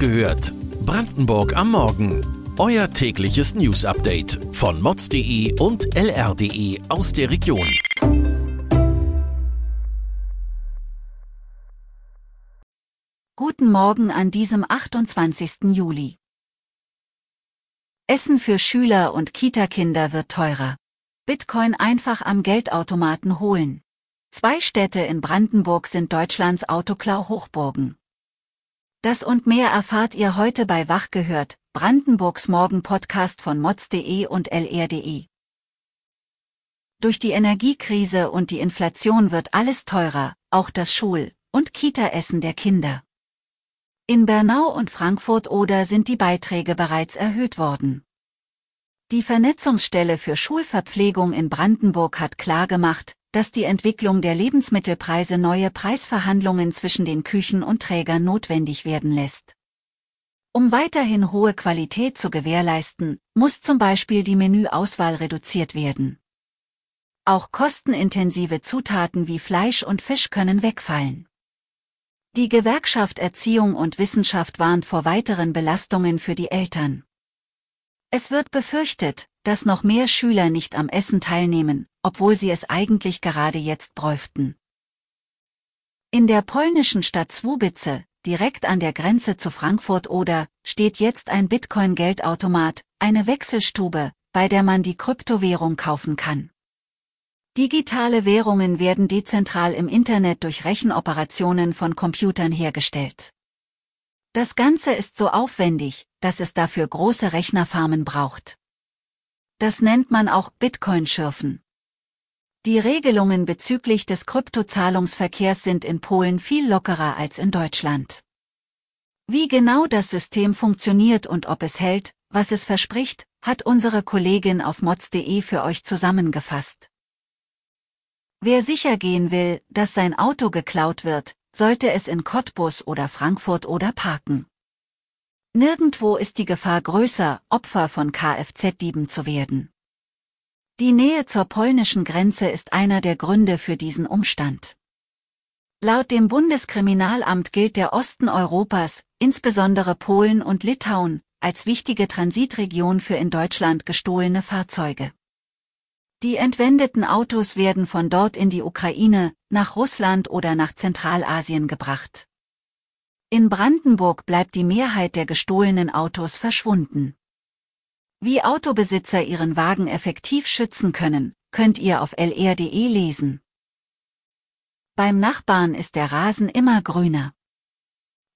gehört. Brandenburg am Morgen. Euer tägliches News-Update von mods.de und lr.de aus der Region. Guten Morgen an diesem 28. Juli. Essen für Schüler und Kita-Kinder wird teurer. Bitcoin einfach am Geldautomaten holen. Zwei Städte in Brandenburg sind Deutschlands Autoklau-Hochburgen. Das und mehr erfahrt ihr heute bei Wach gehört, Brandenburgs Morgen-Podcast von mods.de und lr.de. Durch die Energiekrise und die Inflation wird alles teurer, auch das Schul- und Kita-Essen der Kinder. In Bernau und Frankfurt oder sind die Beiträge bereits erhöht worden. Die Vernetzungsstelle für Schulverpflegung in Brandenburg hat klargemacht, dass die Entwicklung der Lebensmittelpreise neue Preisverhandlungen zwischen den Küchen und Trägern notwendig werden lässt. Um weiterhin hohe Qualität zu gewährleisten, muss zum Beispiel die Menüauswahl reduziert werden. Auch kostenintensive Zutaten wie Fleisch und Fisch können wegfallen. Die Gewerkschaft Erziehung und Wissenschaft warnt vor weiteren Belastungen für die Eltern. Es wird befürchtet, dass noch mehr Schüler nicht am Essen teilnehmen, obwohl sie es eigentlich gerade jetzt bräuchten. In der polnischen Stadt Słubice, direkt an der Grenze zu Frankfurt oder, steht jetzt ein Bitcoin-Geldautomat, eine Wechselstube, bei der man die Kryptowährung kaufen kann. Digitale Währungen werden dezentral im Internet durch Rechenoperationen von Computern hergestellt. Das Ganze ist so aufwendig, dass es dafür große Rechnerfarmen braucht. Das nennt man auch Bitcoin-Schürfen. Die Regelungen bezüglich des Kryptozahlungsverkehrs sind in Polen viel lockerer als in Deutschland. Wie genau das System funktioniert und ob es hält, was es verspricht, hat unsere Kollegin auf mods.de für euch zusammengefasst. Wer sicher gehen will, dass sein Auto geklaut wird, sollte es in Cottbus oder Frankfurt oder parken. Nirgendwo ist die Gefahr größer, Opfer von Kfz-Dieben zu werden. Die Nähe zur polnischen Grenze ist einer der Gründe für diesen Umstand. Laut dem Bundeskriminalamt gilt der Osten Europas, insbesondere Polen und Litauen, als wichtige Transitregion für in Deutschland gestohlene Fahrzeuge. Die entwendeten Autos werden von dort in die Ukraine, nach Russland oder nach Zentralasien gebracht. In Brandenburg bleibt die Mehrheit der gestohlenen Autos verschwunden. Wie Autobesitzer ihren Wagen effektiv schützen können, könnt ihr auf lr.de lesen. Beim Nachbarn ist der Rasen immer grüner.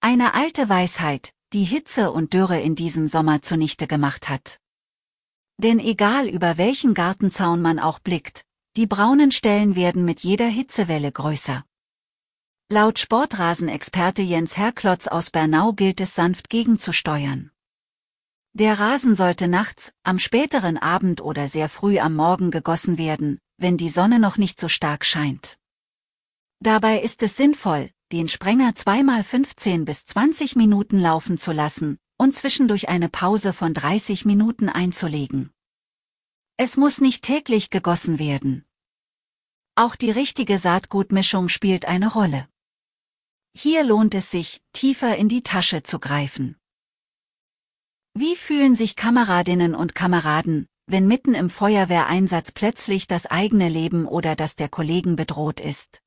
Eine alte Weisheit, die Hitze und Dürre in diesem Sommer zunichte gemacht hat. Denn egal über welchen Gartenzaun man auch blickt, die braunen Stellen werden mit jeder Hitzewelle größer. Laut Sportrasenexperte Jens Herklotz aus Bernau gilt es sanft gegenzusteuern. Der Rasen sollte nachts, am späteren Abend oder sehr früh am Morgen gegossen werden, wenn die Sonne noch nicht so stark scheint. Dabei ist es sinnvoll, den Sprenger zweimal 15 bis 20 Minuten laufen zu lassen, und zwischendurch eine Pause von 30 Minuten einzulegen. Es muss nicht täglich gegossen werden. Auch die richtige Saatgutmischung spielt eine Rolle. Hier lohnt es sich, tiefer in die Tasche zu greifen. Wie fühlen sich Kameradinnen und Kameraden, wenn mitten im Feuerwehreinsatz plötzlich das eigene Leben oder das der Kollegen bedroht ist?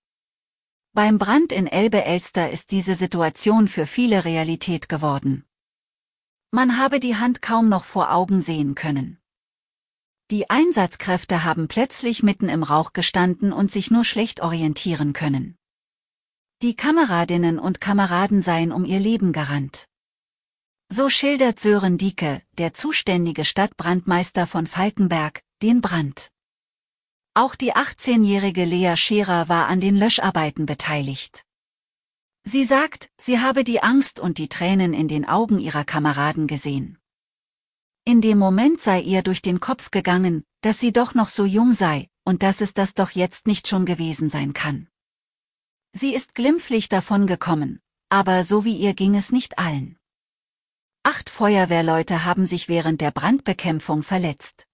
Beim Brand in Elbe-Elster ist diese Situation für viele Realität geworden. Man habe die Hand kaum noch vor Augen sehen können. Die Einsatzkräfte haben plötzlich mitten im Rauch gestanden und sich nur schlecht orientieren können. Die Kameradinnen und Kameraden seien um ihr Leben gerannt. So schildert Sören Dieke, der zuständige Stadtbrandmeister von Falkenberg, den Brand. Auch die 18-jährige Lea Scherer war an den Löscharbeiten beteiligt. Sie sagt, sie habe die Angst und die Tränen in den Augen ihrer Kameraden gesehen. In dem Moment sei ihr durch den Kopf gegangen, dass sie doch noch so jung sei, und dass es das doch jetzt nicht schon gewesen sein kann. Sie ist glimpflich davongekommen, aber so wie ihr ging es nicht allen. Acht Feuerwehrleute haben sich während der Brandbekämpfung verletzt.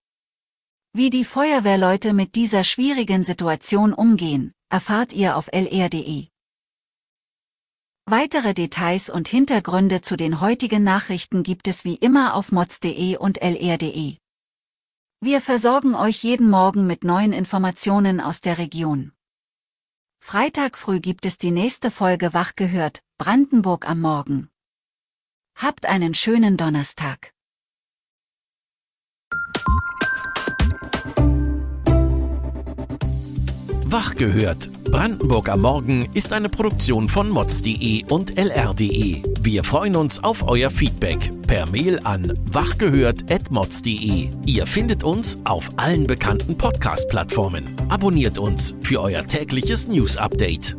Wie die Feuerwehrleute mit dieser schwierigen Situation umgehen, erfahrt ihr auf lr.de. Weitere Details und Hintergründe zu den heutigen Nachrichten gibt es wie immer auf mods.de und lr.de. Wir versorgen euch jeden Morgen mit neuen Informationen aus der Region. Freitag früh gibt es die nächste Folge Wach gehört, Brandenburg am Morgen. Habt einen schönen Donnerstag. Wach gehört. Brandenburg am Morgen ist eine Produktion von mods.de und lr.de. Wir freuen uns auf euer Feedback per Mail an wachgehört.mods.de. Ihr findet uns auf allen bekannten Podcast-Plattformen. Abonniert uns für euer tägliches News-Update.